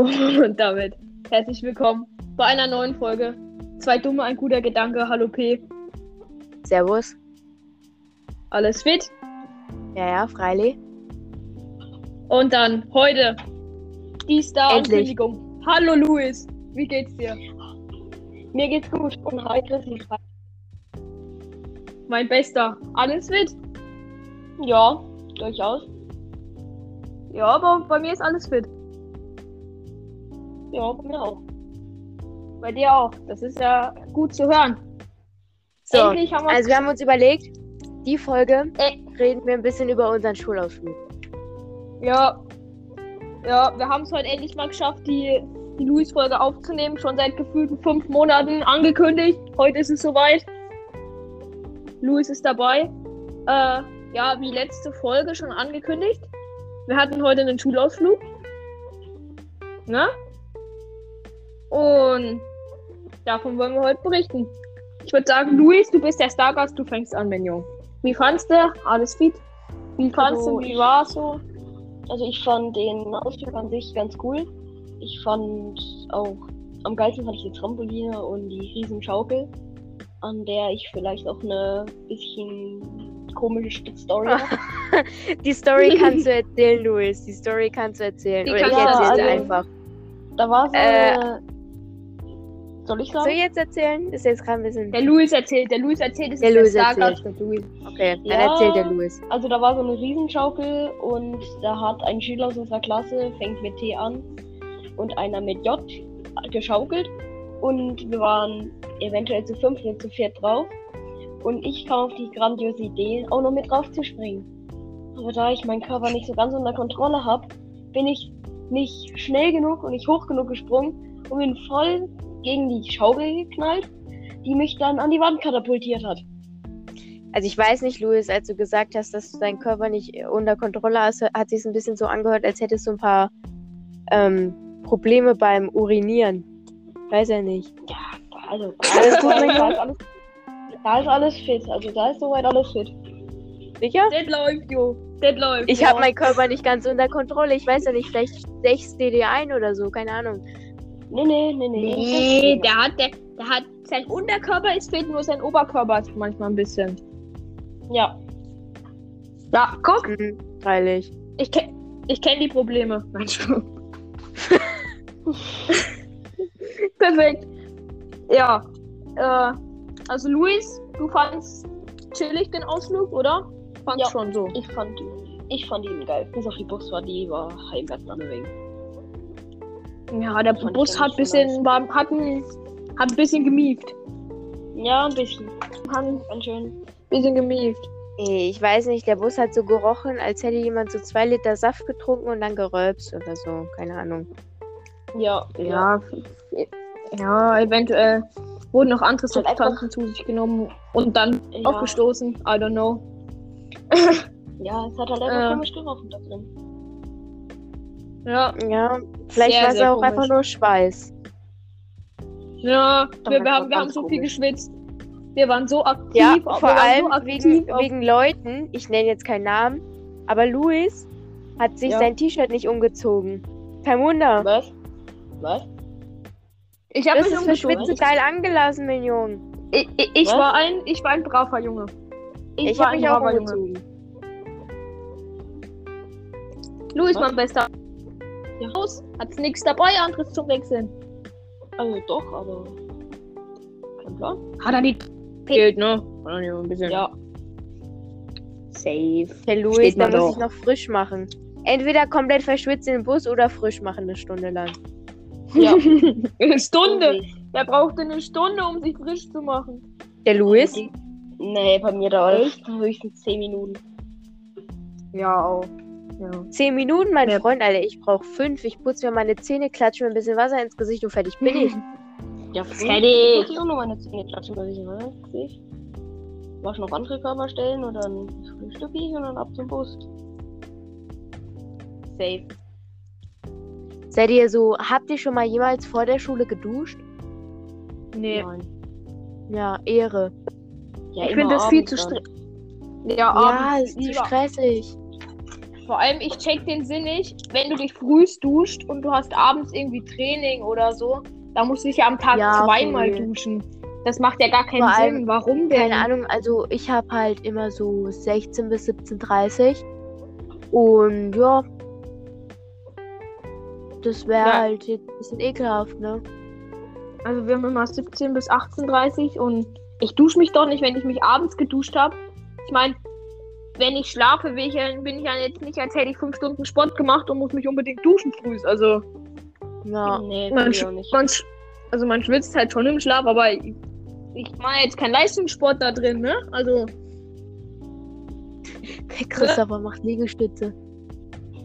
Und damit herzlich willkommen bei einer neuen Folge. Zwei dumme, ein guter Gedanke. Hallo P. Servus. Alles fit? Ja, ja, freilich. Und dann heute die. Star-Ankündigung. Hallo Luis, wie geht's dir? Mir geht's gut und hi Chrissy. Mein Bester. Alles fit? Ja, durchaus. Ja, aber bei mir ist alles fit. Ja, auch. Bei dir auch. Das ist ja gut zu hören. So, Endlich haben wir also wir haben uns überlegt, die Folge Äh. reden wir ein bisschen über unseren Schulausflug. Ja. Ja, wir haben es heute endlich mal geschafft, die, die Luis-Folge aufzunehmen. Schon seit gefühlten fünf Monaten angekündigt. Heute ist es soweit. Luis ist dabei. Äh, ja, wie letzte Folge schon angekündigt. Wir hatten heute einen Schulausflug. Ne? Und davon wollen wir heute berichten. Ich würde sagen, Luis, du bist der Stargast, du fängst an, mein Junge. Wie fandst du? Alles fit? Wie fandst Also, du? Wie ich- war so? Also ich fand den Ausflug an sich ganz cool. Ich fand auch am geilsten fand ich die Trampoline und die riesen Schaukel, an der ich vielleicht auch eine bisschen komische Story habe. Die Story kannst du erzählen, Luis. Die Story kannst du erzählen. Die Oder ich kannst du erzähle erzählen. einfach. Da war so Äh. eine... Soll ich Soll sagen? ich jetzt erzählen? Ist jetzt gerade ein bisschen. Der Luis erzählt, der Luis erzählt, es Der ist Luis der Stargast, erzählt. der Luis. Okay, dann Ja. erzählt der Luis. Also da war so eine Riesenschaukel und da hat ein Schüler aus unserer Klasse, fängt mit T an, und einer mit J geschaukelt. Und wir waren eventuell zu fünf oder zu viert drauf. Und ich kam auf die grandiose Idee, auch noch mit drauf zu springen. Aber da ich meinen Körper nicht so ganz unter Kontrolle habe, bin ich nicht schnell genug und nicht hoch genug gesprungen und bin voll gegen die Schaukel geknallt, die mich dann an die Wand katapultiert hat. Also ich weiß nicht, Luis, als du gesagt hast, dass du deinen Körper nicht unter Kontrolle hast, hat sich ein bisschen so angehört, als hättest du ein paar ähm, Probleme beim Urinieren. Weiß ja nicht. Ja, also Alles gut, da, ist alles, da ist alles fit. Also da ist soweit alles fit. Sicher? Das läuft, jo. Das läuft. Ich ja. habe meinen Körper nicht ganz unter Kontrolle. Ich weiß ja nicht, vielleicht 6 DD ein oder so, keine Ahnung. Nee, nee, nee, nee. Nee, der hat, der, der hat, sein Unterkörper ist fit, nur sein Oberkörper ist manchmal ein bisschen. Ja. Ja, guck, Hm, freilich. ich, kenn, ich kenne die Probleme. Spaß. Perfekt. Ja, äh, also Luis, du fandst chillig den Ausflug, oder? Fandst Ja. schon so. Ich fand, ich fand ihn geil. Bis auf die Busfahrt, die war heimwärts wegen. Ja, der Fand ich Bus hat so bisschen, war, hat, ein, hat ein bisschen gemieft. Ja, ein bisschen. Hat ein Ganz schön. bisschen gemieft. Ich weiß nicht, der Bus hat so gerochen, als hätte jemand so zwei Liter Saft getrunken und dann gerölpst oder so. Keine Ahnung. Ja, Ja, ja, eventuell wurden noch andere Substanzen zu sich genommen und dann Ja, aufgestoßen. I don't know. ja es hat halt einfach Äh. komisch gerochen da drin. Ja, Ja, vielleicht Sehr, war es auch komisch. einfach nur Schweiß. ja, Doch, wir, wir, haben, wir haben so viel geschwitzt. Wir waren so aktiv. Ja, vor allem so wegen, aktiv auf- wegen Leuten, ich nenne jetzt keinen Namen, aber Luis hat sich Ja. sein T-Shirt nicht umgezogen. Kein Wunder. Was? Was? Ich habe Das mich umgezogen. Schwitze geil angelassen, mein Junge. Ich, ich, ich Was? war ein, ich war ein braver Junge. Ich, Ich, war habe ein mich auch braver Junge. umgezogen. Luis, mein Bester. Ja. Los, hat's nichts dabei, anderes zum Wechseln. Also doch, aber. Kein Plan. Hat er die fehlt, ne? Hat er nicht ein bisschen. Ja. Safe. Der Luis, Steht da muss ich noch frisch machen. Entweder komplett verschwitzt in den Bus oder frisch machen eine Stunde lang. Ja. eine Stunde. Der brauchte eine Stunde, um sich frisch zu machen. Der Luis? Die- Nee, bei mir dauert höchstens 10 Minuten. Ja, auch. Ja. Zehn Minuten, mein Ja. Freund, Alter. Ich brauche fünf. Ich putze mir meine Zähne, klatsche mir ein bisschen Wasser ins Gesicht und fertig bin ich. Ja, Fertig. Ich auch noch meine Zähne klatschen, weil ich? Gesicht. Waschen auf andere Körperstellen und dann Frühstück ich und dann ab zum Bus. Safe. Seid ihr so, habt ihr schon mal jemals vor der Schule geduscht? Nee. Nein. Ja, Ehre. Ja, ich finde das viel zu stressig. Ja, Ja, ist zu stressig. Vor allem, ich check den Sinn nicht, wenn du dich frühst duscht und du hast abends irgendwie Training oder so, da musst du dich ja am Tag Ja, zweimal voll. duschen. Das macht ja gar keinen Vor allem, Sinn. Warum denn? Keine Ahnung, also ich habe halt immer so 16 bis 17.30 und ja, das wäre Ja. halt jetzt ein bisschen ekelhaft, ne? Also wir haben immer 17 bis 18.30 und ich dusche mich doch nicht, wenn ich mich abends geduscht habe. Ich meine, wenn ich schlafe, bin ich, ja, bin ich ja jetzt nicht, als hätte ich fünf Stunden Sport gemacht und muss mich unbedingt duschen früh. Also Ja, Nee, man, sch nicht. man, sch also man schwitzt halt schon im Schlaf, aber ich, ich mache jetzt keinen Leistungssport da drin, ne? Also Christopher macht Liegestütze.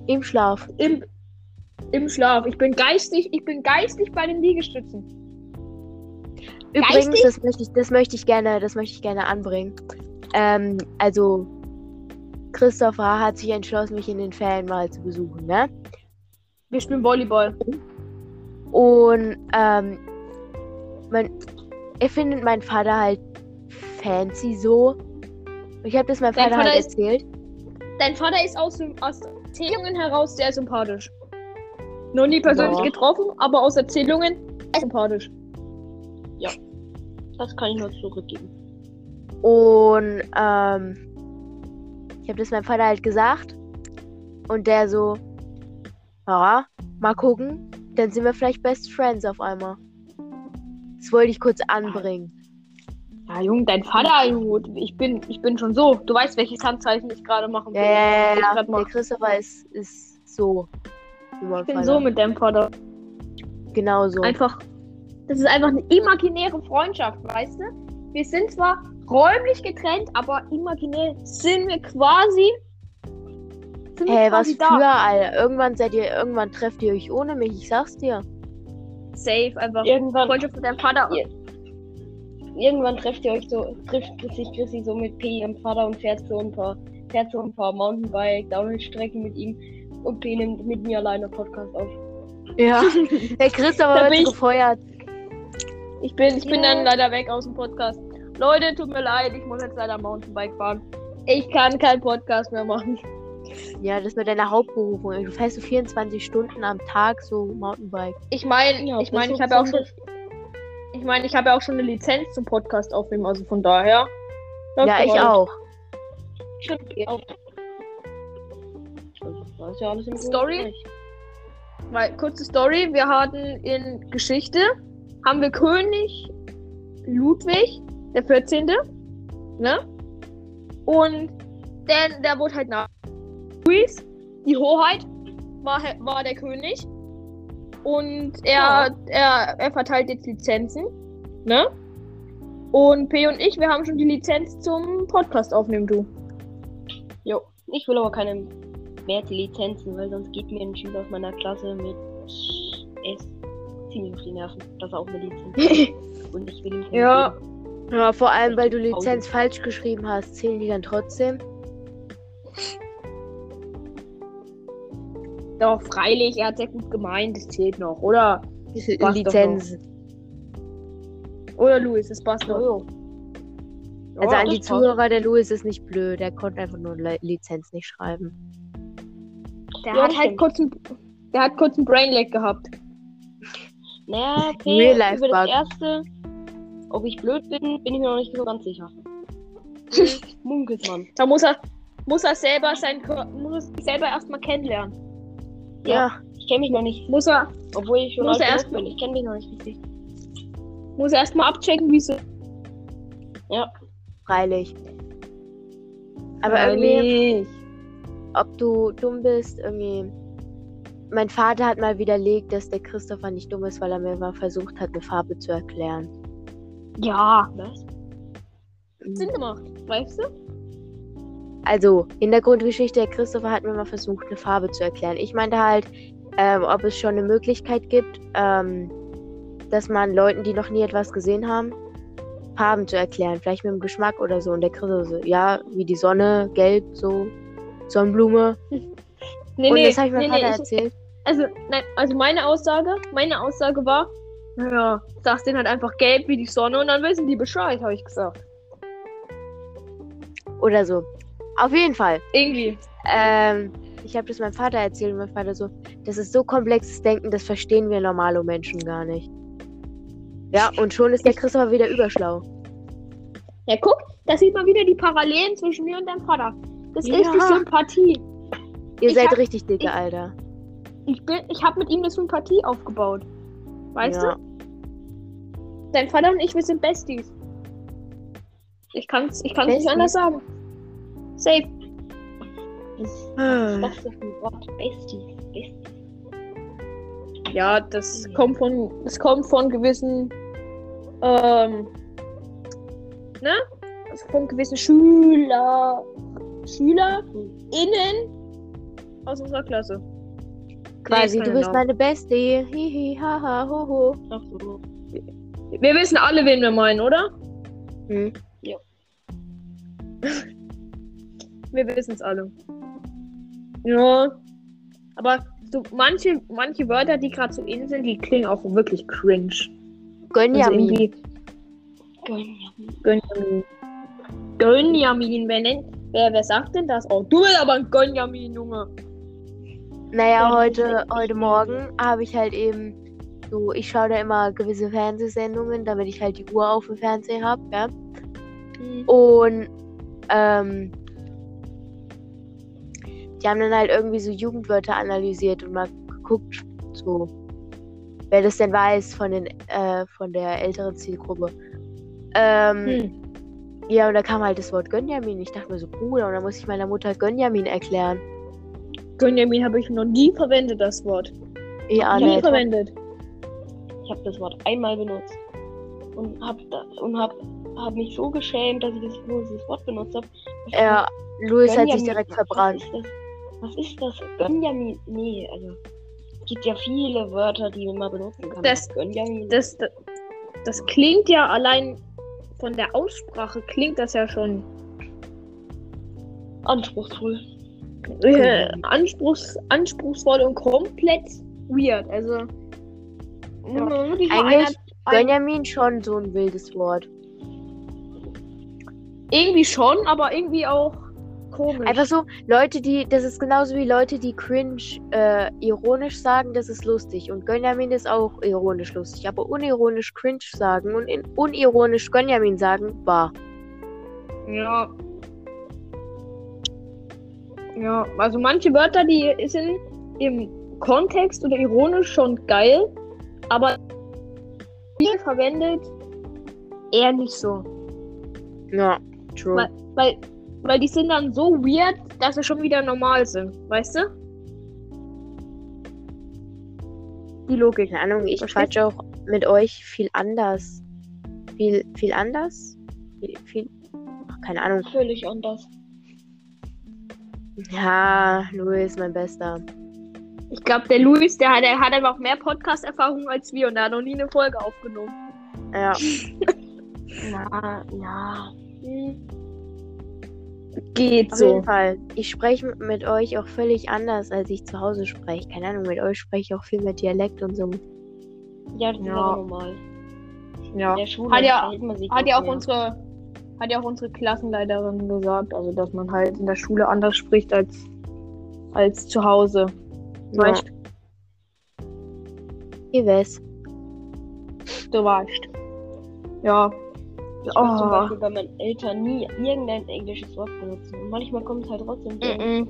Im Schlaf. im, im Schlaf. Ich bin geistig, ich bin geistig bei den Liegestützen. Übrigens, Geistig? das möchte ich, das möchte ich gerne, das möchte ich gerne anbringen. Ähm, also Christopher hat sich entschlossen, mich in den Ferien mal zu besuchen, ne? Wir spielen Volleyball. Und ähm, mein, er findet meinen Vater halt fancy so. Ich habe das meinem Vater, Vater halt ist- erzählt. Dein Vater ist aus, aus Erzählungen heraus sehr sympathisch. Noch nie persönlich Ja. getroffen, aber aus Erzählungen sehr sympathisch. Das kann ich nur zurückgeben. Und ähm, ich habe das meinem Vater halt gesagt. Und der so, ja, mal gucken. Dann sind wir vielleicht Best Friends auf einmal. Das wollte ich kurz anbringen. Ja, Junge, dein Vater, Junge, ich bin, ich bin schon so. Du weißt, welches Handzeichen ich gerade machen Ja, will. ja, ja, Ich ja. grad Der Christopher ist, ist so. Ich bin Vater. so mit deinem Vater. Genau so. Einfach, das ist einfach eine imaginäre Freundschaft, weißt du? Wir sind zwar räumlich getrennt, aber imaginär sind wir quasi. Sind wir Hey, was quasi für, Alter. Irgendwann seid ihr, irgendwann trefft ihr euch ohne mich, ich sag's dir. Safe, einfach. Irgendwann, Freundschaft mit deinem Vater. Irgendwann trefft ihr euch so, trifft sich Chrissy so mit P ihrem Vater und fährt so ein paar, fährt so ein paar Mountainbike, Downhill-Strecken mit ihm und P nimmt mit mir alleine Podcast auf. Ja. Der Christopher Da wird gefeuert. Ich bin, ich bin Ja. dann leider weg aus dem Podcast. Leute, tut mir leid, ich muss jetzt leider Mountainbike fahren. Ich kann keinen Podcast mehr machen. Ja, das mit deiner Hauptberufung. Du fährst so 24 Stunden am Tag so Mountainbike. Ich meine, Ja, ich meine, ich habe ja auch ist schon. Ich meine, ich habe ja auch schon eine Lizenz zum Podcast aufnehmen, also von daher. ja, ich auch. Stimmt, ihr auch. Das ist ja alles im Story? Weil, kurze Story, wir hatten in Geschichte, haben wir König Ludwig, der 14. Ne? Und der, der wurde halt nach Luis, die Hoheit, war, war der König. Und er, Ja. er, er verteilt jetzt Lizenzen. Ne? Und P und ich, wir haben schon die Lizenz zum Podcast aufnehmen, du. Jo, ich will aber keine mehr Lizenzen, weil sonst geht mir ein Schüler aus meiner Klasse mit S ziemlich auf die Nerven, dass er auch eine Lizenz hat. Und ich will keine Ja. geben. Ja, vor allem, weil du Lizenz falsch geschrieben hast, zählen die dann trotzdem? Doch, freilich, er hat sehr gut gemeint, das zählt noch, oder? Lizenz. Oder Luis, das passt doch. Jo, Also an die passt. Zuhörer, der Louis ist nicht blöd, der konnte einfach nur Le Lizenz nicht schreiben. Der Ja, hat halt kurz einen, der hat kurz einen Brainlag gehabt. Naja, P, Real life über das erste, ob ich blöd bin, bin ich mir noch nicht so ganz sicher. Munkelt man. Da muss er, muss er selber sein, muss er sich selber erstmal kennenlernen. Ja, Ich kenne mich noch nicht, Muss er, obwohl ich schon Muss alt er erst- bin. Ich kenne mich noch nicht richtig. muss er erstmal abchecken, wie so. freilich. Aber irgendwie, ob du dumm bist, irgendwie. Mein Vater hat mal widerlegt, dass der Christopher nicht dumm ist, weil er mir mal versucht hat, eine Farbe zu erklären. Ja, Was? Sinn gemacht, weißt du? Also, Hintergrundgeschichte, der Christopher hat mir mal versucht, eine Farbe zu erklären. Ich meinte halt, ähm, ob es schon eine Möglichkeit gibt, ähm, dass man Leuten, die noch nie etwas gesehen haben, Farben zu erklären. Vielleicht mit dem Geschmack oder so. Und der Christopher so, ja, wie die Sonne, gelb, so, Sonnenblume. Nee, Und nee, das habe ich meinem nee, Vater nee, ich, erzählt. also, nein, also meine Aussage, meine Aussage war, naja, sagst denen halt einfach gelb wie die Sonne und dann wissen die Bescheid, habe ich gesagt. Oder so. Auf jeden Fall. Irgendwie. Ähm, ich habe das meinem Vater erzählt und mein Vater so, das ist so komplexes Denken, das verstehen wir normale Menschen gar nicht. Ja, und schon ist der Christopher wieder überschlau. Ja, guck, da sieht man wieder die Parallelen zwischen mir und deinem Vater. Das Ja. ist die Sympathie. Ihr Ich seid hab- richtig dicke, ich- Alter. Ich bin, ich habe mit ihm eine Sympathie aufgebaut. Weißt ja. du? Dein Vater und ich, wir sind Besties. Ich kann's, ich kann's nicht anders sagen. Safe. Was Ah. was ist das für ein Wort? Besties. Besties. Ja, das kommt von, das kommt von gewissen, ähm, ne? Also von gewissen Schüler, SchülerInnen aus unserer Klasse. Quasi, Nee, du bist meine Bestie. Hihi, haha, hoho. Ach so. Wir wissen alle, wen wir meinen, oder? Hm. Wir wissen es alle. Ja. Aber so manche, manche Wörter, die gerade so in sind, die klingen auch wirklich cringe. Also Gönjamin. irgendwie Gönjamin. Gönjamin. Gönjamin, wer nennt, wer, wer sagt denn das? Oh, du bist aber ein Gönjamin, Junge. Naja, Ja, heute, heute Morgen habe ich halt eben so, ich schaue da immer gewisse Fernsehsendungen, damit ich halt die Uhr auf dem Fernseher habe, ja. Und ähm, die haben dann halt irgendwie so Jugendwörter analysiert und mal geguckt, so wer das denn weiß von den äh, von der älteren Zielgruppe. Ähm, Hm. Ja, und da kam halt das Wort Gönjamin. Ich dachte mir so, Bruder, und dann muss ich meiner Mutter Gönjamin erklären. Gönjamin habe ich noch nie verwendet, das Wort. Ja, nie verwendet. Ich habe das Wort einmal benutzt und hab da, und hab, hab mich so geschämt, dass ich das, das Wort benutzt habe. Ja, Louis hat sich direkt was verbrannt. ist das? Was ist das? Gönjamin? Nee, also. Es gibt ja viele Wörter, die man benutzen kann. Das- Gönjamin. Das, das, das klingt ja allein von der Aussprache, klingt das ja schon anspruchsvoll. äh, anspruchs, anspruchsvoll und komplett weird. Also, mal Eigentlich einer- ein- Gönjamin schon so ein wildes Wort. irgendwie schon, aber irgendwie auch komisch. Einfach so, Leute, die, das ist genauso wie Leute, die cringe äh, ironisch sagen, das ist lustig. Und Gönjamin ist auch ironisch lustig. Aber unironisch cringe sagen und in, unironisch Gönjamin sagen, war. Ja. Ja, also manche Wörter, die sind im Kontext oder ironisch schon geil, aber viel verwendet eher nicht so. Ja, true. Weil- Weil, weil die sind dann so weird, dass sie schon wieder normal sind, weißt du? Die Logik. Keine Ahnung, ich Verstehst quatsch auch mit euch viel anders. Viel, viel anders? Viel, viel, ach, keine Ahnung. Völlig anders. Ja, Louis, mein Bester. Ich glaube, der Luis, der hat, der hat einfach mehr Podcast-Erfahrung als wir und der hat noch nie eine Folge aufgenommen. Ja, Na, ja. Hm. Geht auf so. jeden Fall. Ich spreche mit- euch auch völlig anders, als ich zu Hause spreche. Keine Ahnung, mit euch spreche ich auch viel mehr Dialekt und so. Ja, das ist Ja. aber normal. Ja. Hat ja- Hat ja auch mehr. unsere, hat ja auch unsere Klassenleiterin gesagt, also dass man halt in der Schule anders spricht als, als zu Hause. Ja. Weißt Ihr wisst. du weißt. Ja. Ich muss zum Oh. Beispiel bei meinen Eltern nie irgendein englisches Wort benutzen. Und manchmal kommt es halt trotzdem so. Mhm.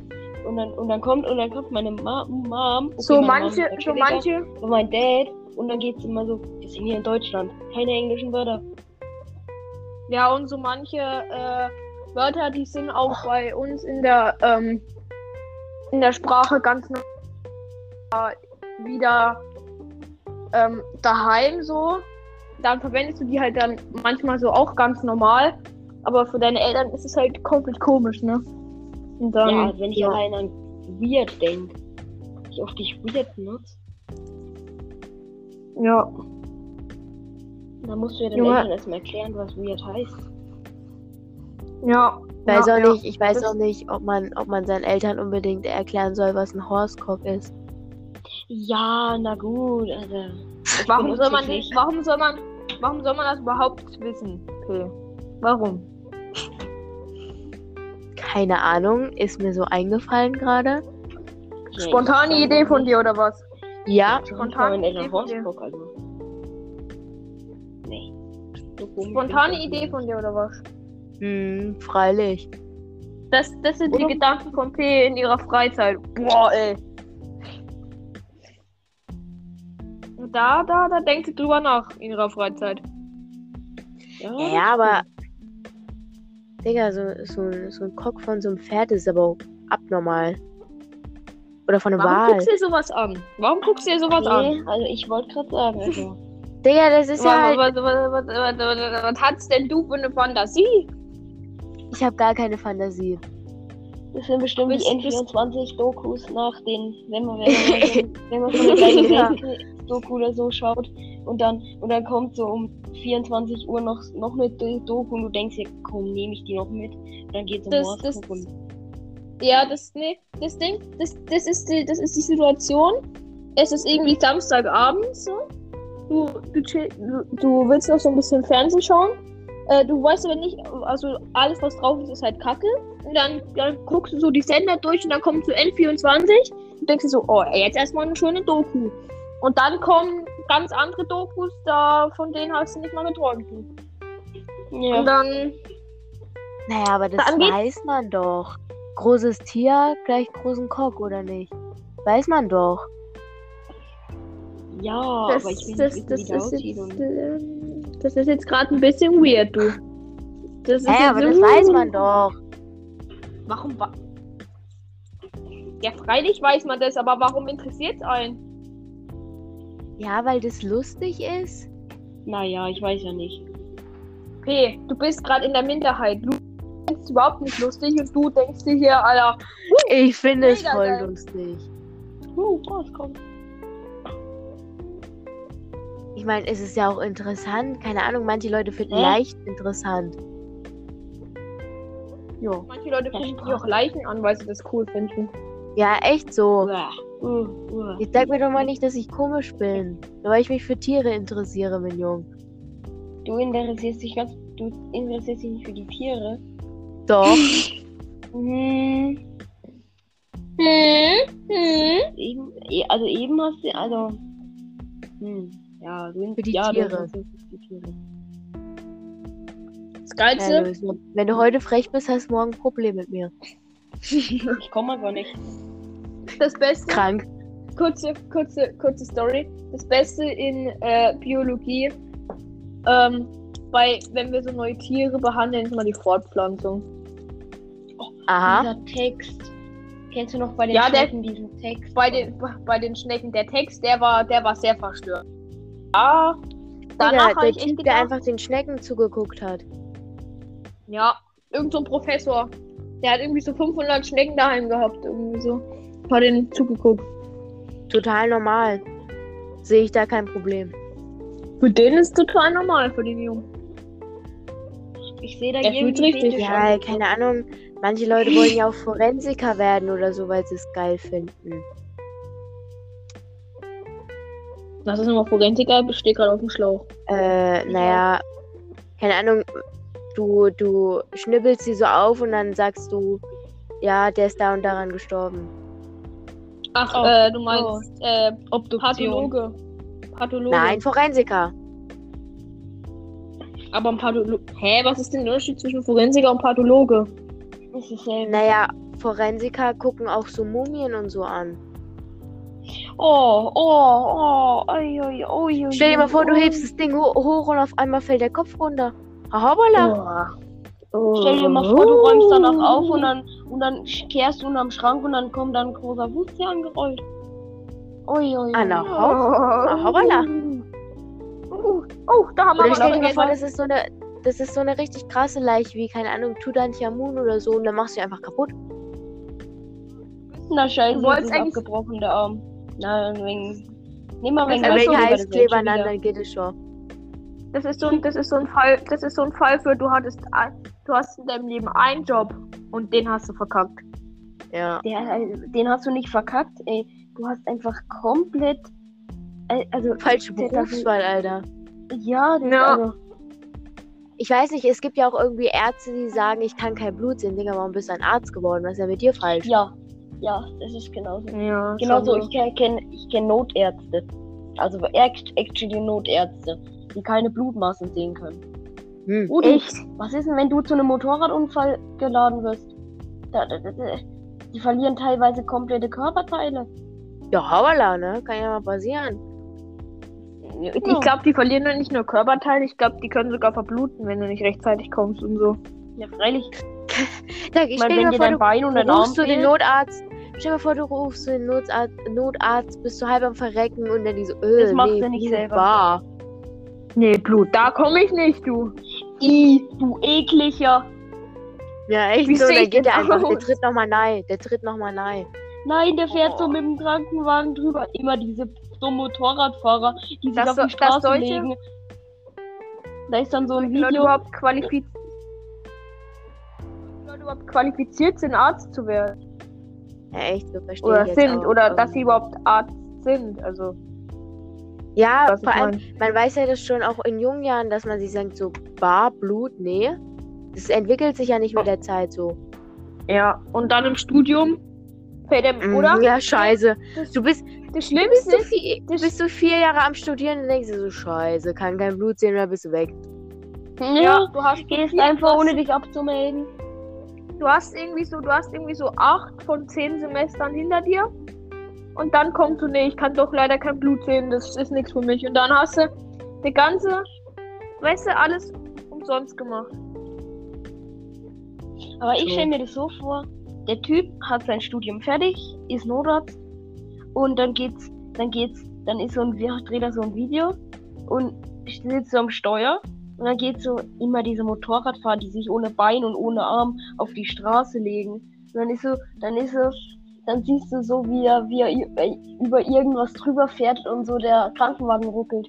Und dann, und dann kommt und dann kommt meine Ma Mom. okay, So Mom manche, ist so manche, Und mein Dad. Und dann geht's immer so, wir sind hier in Deutschland. Keine englischen Wörter. ja und so manche äh, Wörter, die sind auch bei uns in der ähm, in der Sprache ganz normal wieder ähm, daheim so. Dann verwendest du die halt dann manchmal so auch ganz normal. Aber für deine Eltern ist es halt komplett komisch, ne? Und dann, ja, also wenn ich ja. allein an weird denke. Wie oft ich weird benutze. ja. Dann musst du ja den Junge. Eltern erstmal erklären, was weird heißt. Ja. Ich weiß ja, auch ja. nicht, ich weiß Das- auch nicht, ob man, ob man seinen Eltern unbedingt erklären soll, was ein Horsecock ist. Ja, na gut, also. Warum soll man nicht? Warum soll man? Warum soll man das überhaupt wissen? Okay. Warum? Keine Ahnung, ist mir so eingefallen gerade. Spontane Idee von dir oder was? Ja, Spontane Spontan Idee in von dir. Wolfsburg, also. Nee. Spontane Idee von dir oder was? hm, freilich. Das, das sind die Gedanken von P in ihrer Freizeit. Boah, ey. Da, da, da denkt sie drüber nach in ihrer Freizeit. Ja, Ja, aber. Digga, so, so, so ein Cock von so einem Pferd ist aber auch abnormal. Oder von einer Warum Wahl. guckst du dir sowas an? Warum guckst du dir sowas an? Nee, also ich wollte gerade sagen, also. Digga, das ist ja Was, halt. was, was, was, was, was, was hat's denn du für eine Fantasie? Ich habe gar keine Fantasie. Das sind bestimmt Bist- die N24-Dokus nach den, wenn man, wenn man, so- wenn man so eine kleine Doku oder so schaut und dann, und dann kommt so um 24 Uhr noch, noch eine Do- Doku und du denkst dir, komm, nehme ich die noch mit. Und dann geht's um Das- das- und Ja, das, nee, das Ding, das, das, ist die, das ist die Situation. Es ist irgendwie Samstagabend so. Du, du, chill, du, du willst noch so ein bisschen Fernsehen schauen. Äh, du weißt aber nicht, also alles, was drauf ist, ist halt Kacke. Und dann, dann guckst du so die Sender durch und dann kommt zu N24 und denkst dir so, oh, jetzt erstmal eine schöne Doku. Und dann kommen ganz andere Dokus, da von denen hast du nicht mal geträumt. Und Ja. dann, Naja, aber das weiß man doch. Großes Tier gleich großen Cock, oder nicht? Weiß man doch. Ja, das, aber ich will das, nicht das, wie der ist jetzt, ähm, das ist jetzt gerade ein bisschen weird, du. Das ist jetzt aber so- das weiß man doch. Warum wa Ja, freilich weiß man das, aber warum interessiert es einen? Ja, weil das lustig ist. naja, ich weiß ja nicht. Okay, du bist gerade in der Minderheit. Du denkst überhaupt nicht lustig und du denkst dir hier, Alter, Ich finde es voll geil. lustig. Uh, was kommt? Ich meine, es ist ja auch interessant. Keine Ahnung, manche Leute finden Hä? leicht interessant. Ja. manche Leute Ja, finden sich auch Leichen an, weil sie das cool finden. Ja, echt so. Uah. Uh, uh. Jetzt sag mir doch mal nicht, dass ich komisch bin. Nur weil ich mich für Tiere interessiere, mein Junge. Du interessierst dich ganz, du interessierst dich nicht für die Tiere. Doch. Hm, Hm, hm. eben, eh- also eben hast du, also, hm, ja, du, Für die ja, Tiere. Die Tiere. Das Ja, Geilste, Luis, wenn du heute frech bist, hast du morgen ein Problem mit mir. Ich komme aber nicht. das Beste, Krank. kurze, kurze, kurze Story. Das Beste in äh, Biologie, ähm, bei, wenn wir so neue Tiere behandeln, ist immer die Fortpflanzung. Aha. Dieser Text. Kennst du noch bei den Ja, der- Schnecken diesen Text? Bei den, bei den Schnecken, der Text, der war, der war sehr verstört. Ja, danach Digga, der ich Typ, der einfach den Schnecken zugeguckt hat. ja, irgend so ein Professor, der hat irgendwie so 500 Schnecken daheim gehabt, irgendwie so. Hat den zugeguckt. Total normal. Sehe ich da kein Problem. Für den ist total normal, für den Jungen. Ich sehe da Der irgendwie richtig. Ja, keine Ahnung. Manche Leute wollen ja auch Forensiker werden oder so, weil sie es geil finden. Das ist nochmal Forensiker, besteht gerade auf dem Schlauch. Äh, naja, keine Ahnung. Du, du schnibbelst sie so auf und dann sagst du, ja, der ist da und daran gestorben. Ach, Oh, äh, du meinst, äh, Obduktion. Pathologe. Pathologe. Nein, Forensiker. Aber ein Pathologe. Hä, was ist denn der Unterschied zwischen Forensiker und Pathologe? Ist dasselbe. Naja, Forensiker gucken auch so Mumien und so an. Oh, oh, oh, oi, oi, oi, oi, Stell dir mal vor, du oi. hebst das Ding ho hoch und auf einmal fällt der Kopf runter. Hoppala. Oh. Stell dir mal vor, du räumst danach auf und dann, und dann kehrst du unterm Schrank und dann kommt dann ein großer Fuß hier angerollt. Ui, ui. Ah, na. Ah, hoppala. Oh, oh, da haben wir Oder stell dir mal vor, das ist so eine, das ist so eine richtig krasse Leiche, wie, keine Ahnung, Tutanchamun oder so, und dann machst du die einfach kaputt. Na scheiße, Du du wolltest ist eigentlich- abgebrochen, der Arm. Na, wegen... Nimm mal Das wegen ist Äh, so wegen wie Heißkleber an, dann geht es schon. Das ist so ein, das ist so ein Fall, das ist so ein Fall für du hattest, ein, du hast in deinem Leben einen Job und den hast du verkackt. Ja. Der, äh, den hast du nicht verkackt, ey. Du hast einfach komplett... äh, Also, Falsche Berufswahl, Alter. Ja, das Ja. Also, Ich ich weiß nicht, es gibt ja auch irgendwie Ärzte, die sagen, ich kann kein Blut sehen. Digga, warum bist du ein Arzt geworden? Was ist ja mit dir falsch? Ja, ja, das ist genauso. Ja, Genauso, ich kenne kenn, ich kenn Notärzte. Also act- actually Notärzte, die keine Blutmaßen sehen können. Hm. Und Echt? was ist denn, wenn du zu einem Motorradunfall geladen wirst? Da, da, da, da, die verlieren teilweise komplette Körperteile. Ja, hoppala, ne? Kann ja mal passieren. Ich glaube, die verlieren dann nicht nur Körperteile, ich glaube, die können sogar verbluten, wenn du nicht rechtzeitig kommst und so. Ja, freilich. Ich meine, wenn dir vor, dein du, Bein und du dein Arm rufst du den Notarzt. Stell dir mal vor, du rufst den Notarzt, Notarzt, bist du halb am Verrecken und dann die so, äh, Das macht nee, er nicht selber. War. Nee, Blut, da komme ich nicht, du. I, du ekliger. Ja, echt Wie so, ich geht der einfach, der tritt nochmal nein, der tritt nochmal nein. Nein, der fährt so Oh. mit dem Krankenwagen drüber. Immer diese so Motorradfahrer, die sich Das auf so- die Straße legen. Da ist dann so ein Video. überhaupt qualifiziert. Überhaupt qualifiziert sind, Arzt zu werden. Ja, echt, so verstehe Oder ich jetzt sind. auch, Oder dass sie überhaupt Arzt sind. Also, Ja, was vor allem, man weiß ja das schon auch in jungen Jahren, dass man sich denkt, so Bar, Blut, nee. Das entwickelt sich ja nicht mit der Zeit so. Ja, und dann im Studium fällt er, Mhm, oder? Ja, scheiße. Das, Du bist, das du bist, Schlimmste so ist, viel, du bist so vier Jahre am Studieren und denkst dir so, scheiße, kann kein Blut sehen, oder bist du weg. ja, du hast Gehst einfach du ohne dich abzumelden. Du hast irgendwie so, du hast irgendwie so acht von zehn Semestern hinter dir. Und dann kommst du, nee, ich kann doch leider kein Blut sehen, das ist nichts für mich. Und dann hast du die ganze, weißt du, alles umsonst gemacht. Aber ich So. stelle mir das so vor, der Typ hat sein Studium fertig, ist Notarzt und dann geht's, dann geht's, dann ist so ein, dreht er so ein Video und sitzt so am Steuer und dann geht so immer diese Motorradfahrer, die sich ohne Bein und ohne Arm auf die Straße legen. Und dann ist so, dann ist so, dann siehst du so, wie er, wie er ü- über irgendwas drüber fährt und so der Krankenwagen ruckelt.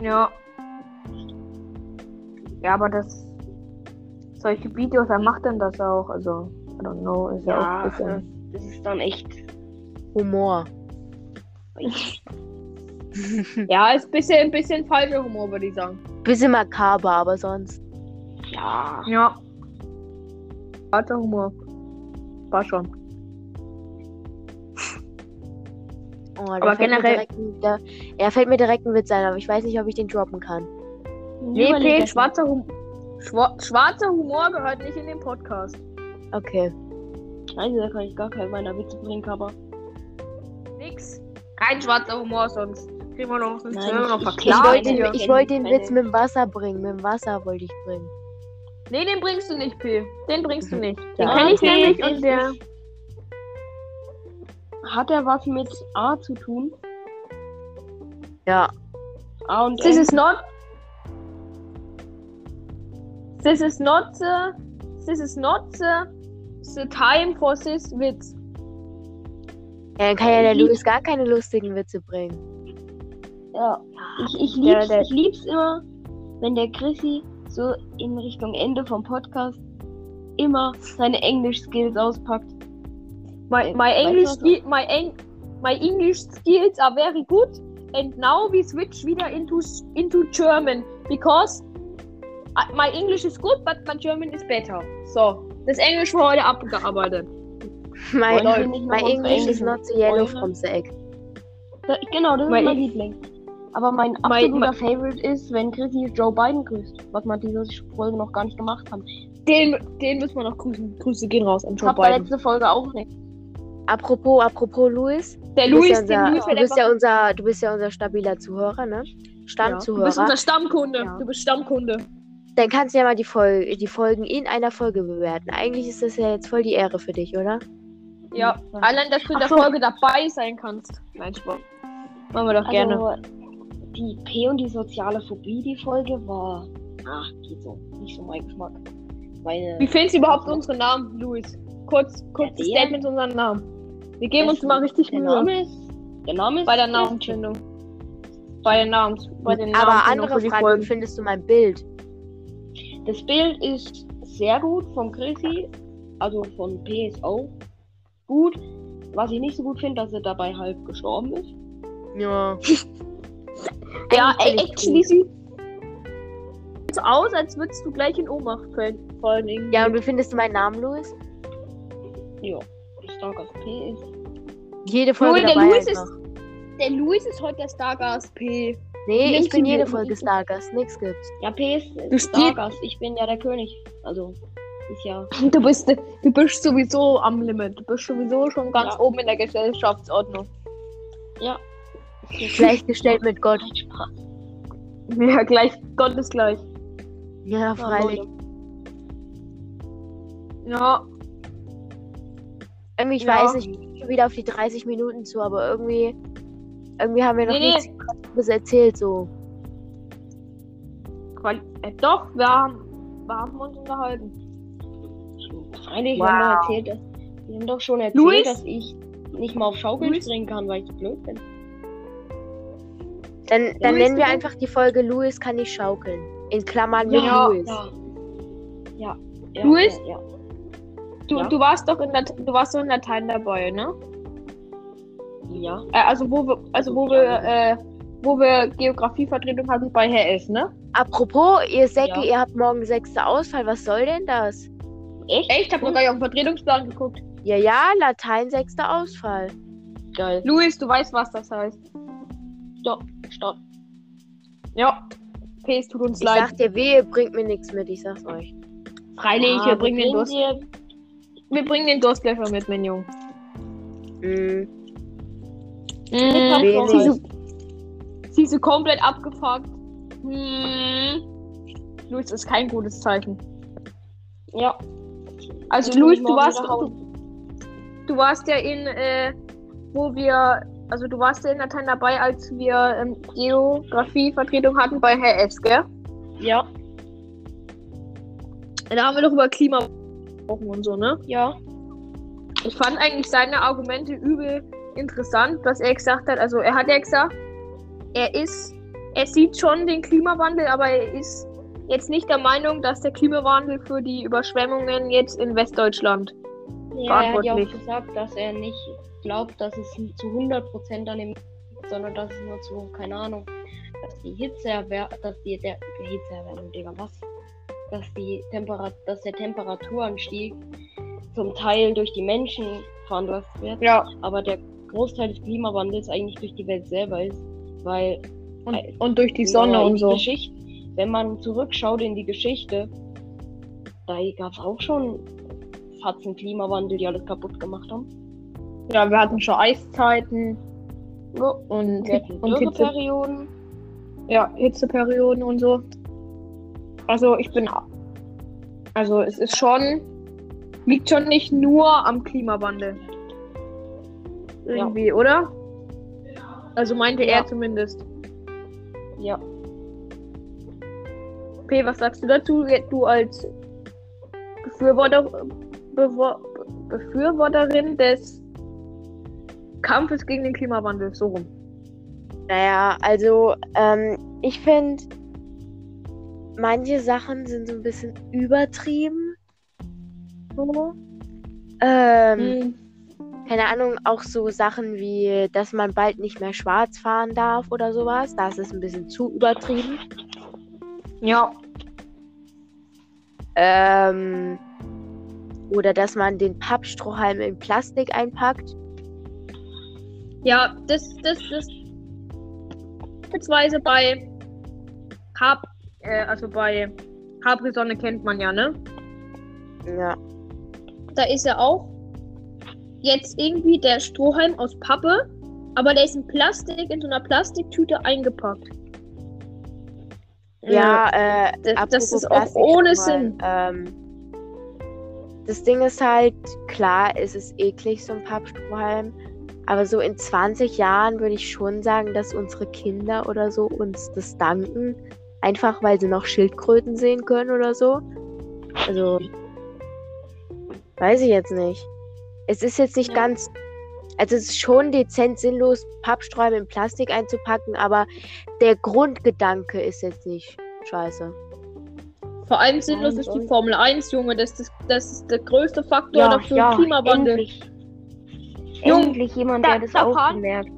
Ja. Ja, aber das. Solche Videos, wer macht denn das auch? Also, I don't know, ist ja, auch ein bisschen. das ist dann echt. Humor. Ja, ist ein bisschen, ein bisschen falscher Humor, würde ich sagen. Bisschen makaber, aber sonst. Ja. Ja. Falscher Humor. War schon. Oh, Aber fällt mir generell- direkt ein- da, er fällt mir direkt ein Witz ein, aber ich weiß nicht, ob ich den droppen kann. Nee, das schwarzer, hum Schwa schwarzer Humor gehört nicht in den Podcast. Okay. Scheiße, da kann ich gar keinen meiner Witze bringen, aber. Nix. Kein schwarzer Humor, sonst wir noch, Nein, wir noch ich- ich Ich verklagt den, ich wollte den Witz mit dem Wasser bringen. Mit dem Wasser wollte ich bringen. Nee, den bringst du nicht, P. Den bringst du nicht. Den Ja, kenn ich okay, nämlich und der. Hat er was mit A zu tun? Ja. A und This M? is not. This is not the. This is not the. The time for this Witz. ja dann kann ja der Ich Louis gar keine lustigen Witze bringen. Ja. Ich, ich, lieb's, ich lieb's immer, wenn der Chrissy so in Richtung Ende vom Podcast immer seine Englisch-Skills auspackt. My, my Weißt du, English ski- my, Eng my English skills are very good and now we switch wieder into into German because I- my English is good but my German is better. So, das Englisch für heute abgearbeitet. My, noch my English is not so yellow Freunde? from the egg. Da, genau, das ist Mein- mein Liebling. Aber mein Mein- absoluter Favorite ist, wenn Chrissy Joe Biden grüßt, was wir diese Folge noch gar nicht gemacht haben. Den, den müssen wir noch grüßen. Grüße gehen raus an Ich Joe hab Biden. letzte Folge auch nicht. Apropos, apropos Louis. Der Du bist, Luis, ja den unser, Luis du, bist ja unser, du bist ja unser stabiler Zuhörer, ne? ja. Du bist Stammzuhörer. unser Stammkunde. Ja. Du bist Stammkunde. Dann kannst du ja mal die, Fol die Folgen in einer Folge bewerten. Eigentlich ist das ja jetzt voll die Ehre für dich, oder? Ja. Allein, dass du in der so. Folge dabei sein kannst. Nein, Spaß. Machen wir doch gerne. Die P und die soziale Phobie, die Folge war. Ach, geht so. Nicht so mein Geschmack. Meine, Wie findest du überhaupt unsere Namen, Luis? Kurz, kurz Ja, Statement zu unseren Namen. Wir geben uns mal richtig der Mühe. Name ist. Der Name ist. Bei der. Namensfindung. Bei der Namens. Bei den Aber andere Frage, wie Folgen. findest du mein Bild? Das Bild ist sehr gut vom Chrissy. Also von P ist auch gut. Was ich nicht so gut finde, dass er dabei halb gestorben ist. Ja. Ja, actually sieht. so aus, als würdest du gleich in Ohnmacht fallen. fallen irgendwie. Ja, und wie findest du meinen Namen, Louis? Ja. Stargast P ist. Jede Folge Joel, der dabei Louis einfach. ist. Der Luis ist heute der Stargast P. Nee, Nimmst ich bin jede Folge Stargast. Nix gibt's. Ja, P ist Du Stargast. Ich bin ja der König. Also, ist ja. Du bist, du bist sowieso am Limit. Du bist sowieso schon ganz Ja. oben in der Gesellschaftsordnung. Ja. Gleichgestellt mit Gott. Ja, gleich. Gott ist gleich. Ja, freilich. Ja, Irgendwie, ich Ja. weiß nicht, ich bin schon wieder auf die 30 Minuten zu, aber irgendwie, irgendwie haben wir noch Nee, nichts Krasses erzählt, so. Quali äh, doch, wir haben, wir haben uns unterhalten. Freilich, Wow. wir haben doch erzählt, dass, wir haben doch schon erzählt, Luis? dass ich nicht mal auf Schaukeln Luis? springen kann, weil ich blöd bin. Dann, dann Louis, nennen wir einfach die Folge Louis kann nicht schaukeln. In Klammern mit Ja, Louis. Ja. Ja. ja Luis? Ja, ja. Du, Ja. du warst doch in der, du warst doch in Latein dabei, ne? ja. Äh, also wo wir, also wo wir, äh, wo wir Geografievertretung hatten bei Herr S, ne? Apropos, ihr Säcke, Ja. ihr habt morgen sechste Ausfall. Was soll denn das? Echt? Echt? Ich hab noch gar nicht auf den Vertretungsplan geguckt. Ja, ja, Latein sechster Ausfall. Geil. Luis, du weißt, was das heißt. Stopp. Stopp. Ja. P, es tut uns Ich leid. sag dir, wehe, bringt mir nichts mit, ich sag's euch. Freilich, Ah, wir bringen den Durst. dir- Wir bringen den Durstlöcher mit, mein Junge. Hm. Mm, Wenig. sie, so, sie ist so komplett abgefuckt. Hm. Luis ist kein gutes Zeichen. Ja. Also Ich Luis, du warst, du warst ja in, äh, wo wir, also du warst ja in Latein dabei, als wir ähm, Geografie-Vertretung hatten bei Herr S, gell? Ja. Da haben wir doch über Klima gesprochen und so, ne? Ja. Ich fand eigentlich seine Argumente übel interessant, was er gesagt hat. Also er hat ja gesagt, er ist, er sieht schon den Klimawandel, aber er ist jetzt nicht der Meinung, dass der Klimawandel für die Überschwemmungen jetzt in Westdeutschland. Ja, er hat ja auch Verantwortlich. gesagt, dass er nicht glaubt, dass es zu 100% an dem liegt, sondern dass es nur zu, keine Ahnung, dass die Hitzeerwärmung, dass die, der, Hitzeerwärmung, Digga, was? Dass die Temperat dass der Temperaturanstieg zum Teil durch die Menschen veranlasst wird, Ja. aber der Großteil des Klimawandels eigentlich durch die Welt selber ist, weil Und, und durch die Sonne und so. Geschichte, wenn man zurückschaut in die Geschichte, da gab es auch schon Fatzen Klimawandel, die alles kaputt gemacht haben. Ja, wir hatten schon Eiszeiten Ja, und, hatten und Hitze, Dürreperioden. ja, Hitzeperioden und so. Also ich bin. Also es ist schon. Liegt schon nicht nur am Klimawandel. Irgendwie, oder? Also meinte Ja. er zumindest. Ja. P, was sagst du dazu? Du als Befürworter, Befürworterin des Kampfes gegen den Klimawandel, so rum. Naja, also, ähm, ich finde, manche Sachen sind so ein bisschen übertrieben. So. Ähm, Hm. keine Ahnung, auch so Sachen wie, dass man bald nicht mehr schwarz fahren darf oder sowas. Das ist ein bisschen zu übertrieben. Ja. Ähm, oder dass man den Pappstrohhalm in Plastik einpackt. Ja, das, das, das. Beispielsweise bei Hab, äh, also bei Capri-Sonne kennt man ja, ne? Ja. Da ist ja auch jetzt irgendwie der Strohhalm aus Pappe, aber der ist in Plastik, in so einer Plastiktüte eingepackt. Ja, äh, das- das ist auch ohne mal, Sinn. Ähm, das Ding ist halt, klar, es ist eklig, so ein Pappstrohhalm. Aber so in 20 Jahren würde ich schon sagen, dass unsere Kinder oder so uns das danken. Einfach weil sie noch Schildkröten sehen können oder so. Also, weiß ich jetzt nicht. Es ist jetzt nicht Ja. ganz. Also, es ist schon dezent sinnlos, Pappsträume in Plastik einzupacken, aber der Grundgedanke ist jetzt nicht scheiße. Vor allem sinnlos ist die Formel 1, Junge. Das ist, das ist der größte Faktor Ja, dafür ja, Klimawandel. endlich. Endlich jemand, da- der das da auch bemerkt.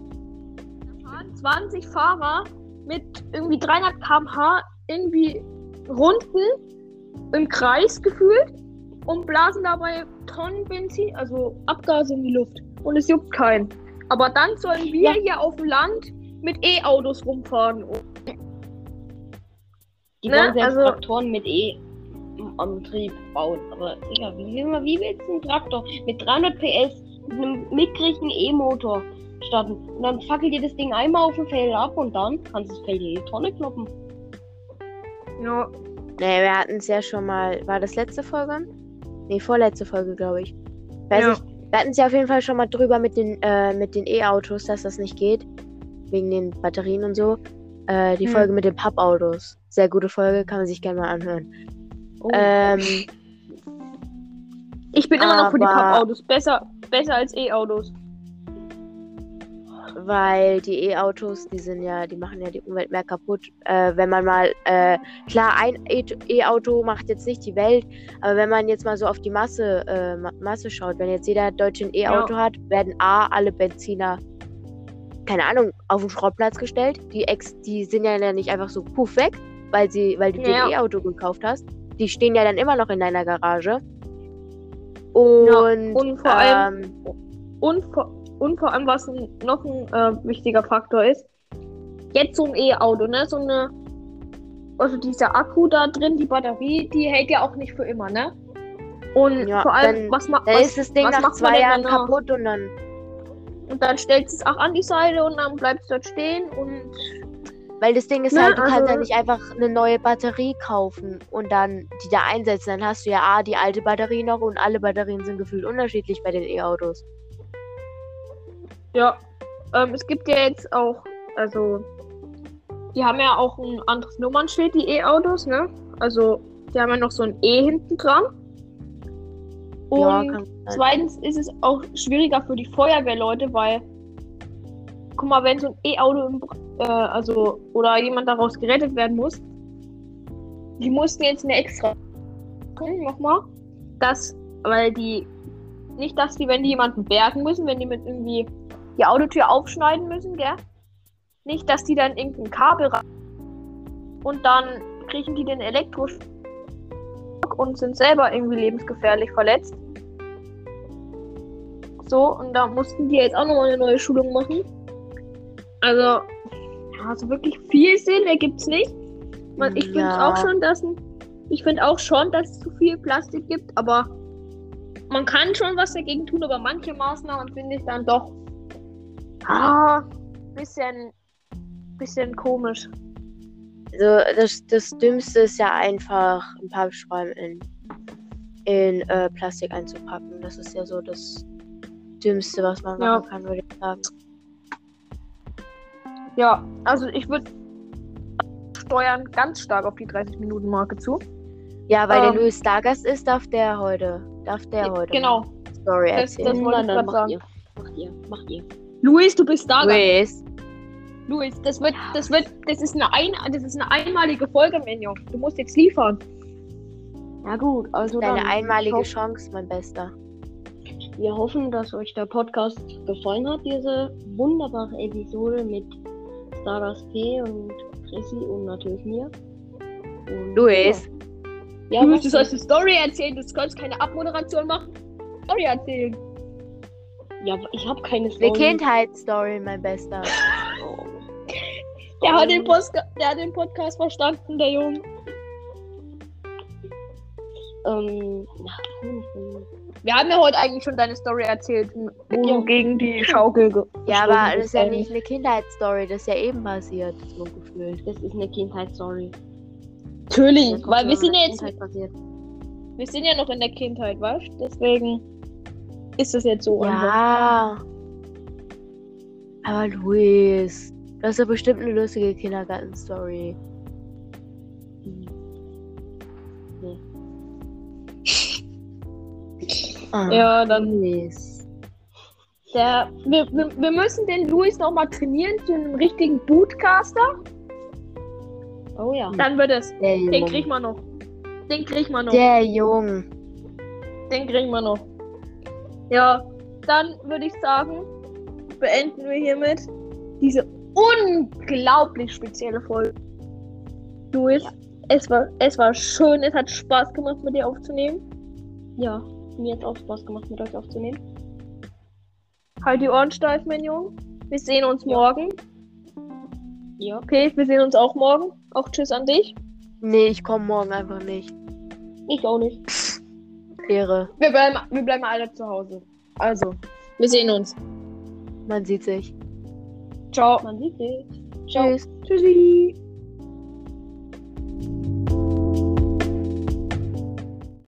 Da fahren 20 Fahrer mit irgendwie 300 km/h irgendwie Runden im Kreis gefühlt und blasen dabei Tonnen Benzin, also Abgase in die Luft. Und es juckt keinen. Aber dann sollen wir Ja. hier auf dem Land mit E-Autos rumfahren. Die Ne, wollen selbst also- Traktoren mit E-Antrieb bauen. Aber, Digga, wie, wie willst du einen Traktor mit 300 PS einem mickrigen E-Motor starten? Und dann fackelt dir das Ding einmal auf dem Feld ab und dann kannst du das Feld in die Tonne kloppen. Ja, Nee, wir hatten es ja schon mal. War das letzte Folge? Nee, vorletzte Folge, glaube ich. Weiß Ja. nicht. Wir hatten es ja auf jeden Fall schon mal drüber mit den äh, mit den E-Autos, dass das nicht geht. Wegen den Batterien und so. Äh, die Hm. Folge mit den Pappautos. Sehr gute Folge, kann man sich gerne mal anhören. Oh, Ähm, ich bin immer noch für die Pappautos. Besser, besser als E-Autos. weil die E-Autos, die sind ja, die machen ja die Umwelt mehr kaputt. Äh, wenn man mal, äh, klar, ein E-Auto macht jetzt nicht die Welt, aber wenn man jetzt mal so auf die Masse, äh, Ma- Masse schaut, wenn jetzt jeder Deutsche ein E-Auto hat, werden A, alle Benziner, keine Ahnung, auf den Schrottplatz gestellt. Die Ex, die sind ja nicht einfach so puff weg, weil sie, weil du dir Ja. ein E-Auto gekauft hast. Die stehen ja dann immer noch in deiner Garage. Und, und vor allem- ähm, Und vor, und vor allem, was noch ein äh, wichtiger Faktor ist, jetzt so ein E-Auto, ne? So eine, also dieser Akku da drin, die Batterie, die hält ja auch nicht für immer, ne? Und Ja, vor allem, was macht was, ist das Ding nach macht man zwei Jahren danach? kaputt und dann Und dann stellst du es auch an die Seite und dann bleibt es dort stehen und Weil das Ding ist Ne, halt, du kannst ja also- nicht einfach eine neue Batterie kaufen und dann die da einsetzen. Dann hast du ja A, die alte Batterie noch und alle Batterien sind gefühlt unterschiedlich bei den E-Autos. ja. Ähm, es gibt ja jetzt auch, also, die haben ja auch ein anderes Nummernschild, die E-Autos, ne? Also, die haben ja noch so ein E hinten dran. Und ja. Zweitens ist es auch schwieriger für die Feuerwehrleute, weil, guck mal, wenn so ein E-Auto, äh, also, oder jemand daraus gerettet werden muss, die mussten jetzt eine extra machen, nochmal, dass, weil die, nicht, dass die, wenn die jemanden bergen müssen, wenn die mit irgendwie die Autotür aufschneiden müssen, gell? Nicht, dass die dann irgendein Kabel rein und dann kriegen die den Elektroschock und sind selber irgendwie lebensgefährlich verletzt. So, und da mussten die jetzt auch nochmal eine neue Schulung machen. Also, also wirklich viel Sinn ergibt's nicht. Man, ich finde Ja. auch schon, dass ein, ich finde auch schon, dass es zu viel Plastik gibt, aber man kann schon was dagegen tun, aber manche Maßnahmen finde ich dann doch ah, bisschen, bisschen komisch. Also das, das Dümmste ist ja einfach ein paar Schräume in, in äh, Plastik einzupacken. Das ist ja so das Dümmste, was man Ja. machen kann, würde ich sagen. Ja, also ich würde steuern ganz stark auf die 30-Minuten-Marke zu. Ja, weil Ähm. der Louis Stargast ist, darf der heute, darf der heute Genau. Story Das- das- wollte ich Nein, macht sagen. ihr. Macht ihr, macht ihr. Luis, du bist da. Louis, Luis, das wird, das wird, das ist eine, ein, das ist eine einmalige Folge, Menjo. Du musst jetzt liefern. Ja gut, also deine dann, einmalige Chance, mein Bester. Wir hoffen, dass euch der Podcast gefallen hat, diese wunderbare Episode mit Stardust P und Chrissy und natürlich mir. Und, Luis, Ja, du sollst eine Story erzählen, du sollst keine Abmoderation machen. Story erzählen. Ja, ich habe keine eine Story. Kindheitsstory, mein Bester. Oh. Der hat, den Postka der hat den Podcast verstanden, der Junge. Ähm, hm, hm. Wir haben ja heute eigentlich schon deine Story erzählt, wo Ja. du gegen die Schaukel ge Ja, aber das ist ja nicht eine Kindheitsstory, das ist ja eben passiert, so gefühlt. das ist eine Kindheitsstory. Natürlich, weil wir in sind ja jetzt, wir sind ja noch in der Kindheit, weißt du? Deswegen ist das jetzt so einfach. Ja. Aber Luis, das ist ja bestimmt eine lustige Kindergarten-Story. Ah, Ja, dann Luis. Der, wir, wir, müssen den Luis nochmal trainieren zu einem richtigen Bootcaster. Oh ja. Dann wird es. Der Den Jung. kriegt man noch. Den kriegt man noch. Der Jung. Den kriegen wir noch. Ja, dann würde ich sagen, beenden wir hiermit diese unglaublich spezielle Folge. Luis, Es war, es war schön, es hat Spaß gemacht, mit dir aufzunehmen. Ja, mir hat auch Spaß gemacht, mit euch aufzunehmen. Halt die Ohren steif, mein Junge. Wir sehen uns Ja. morgen. Ja. Okay, wir sehen uns auch morgen. Auch Tschüss an dich. Nee, ich komme morgen einfach nicht. Ich auch nicht. Ehre. Wir bleiben, wir bleiben alle zu Hause. Also, wir sehen uns. Man sieht sich. Ciao. Man sieht sich. Ciao. Tschüss. Tschüssi.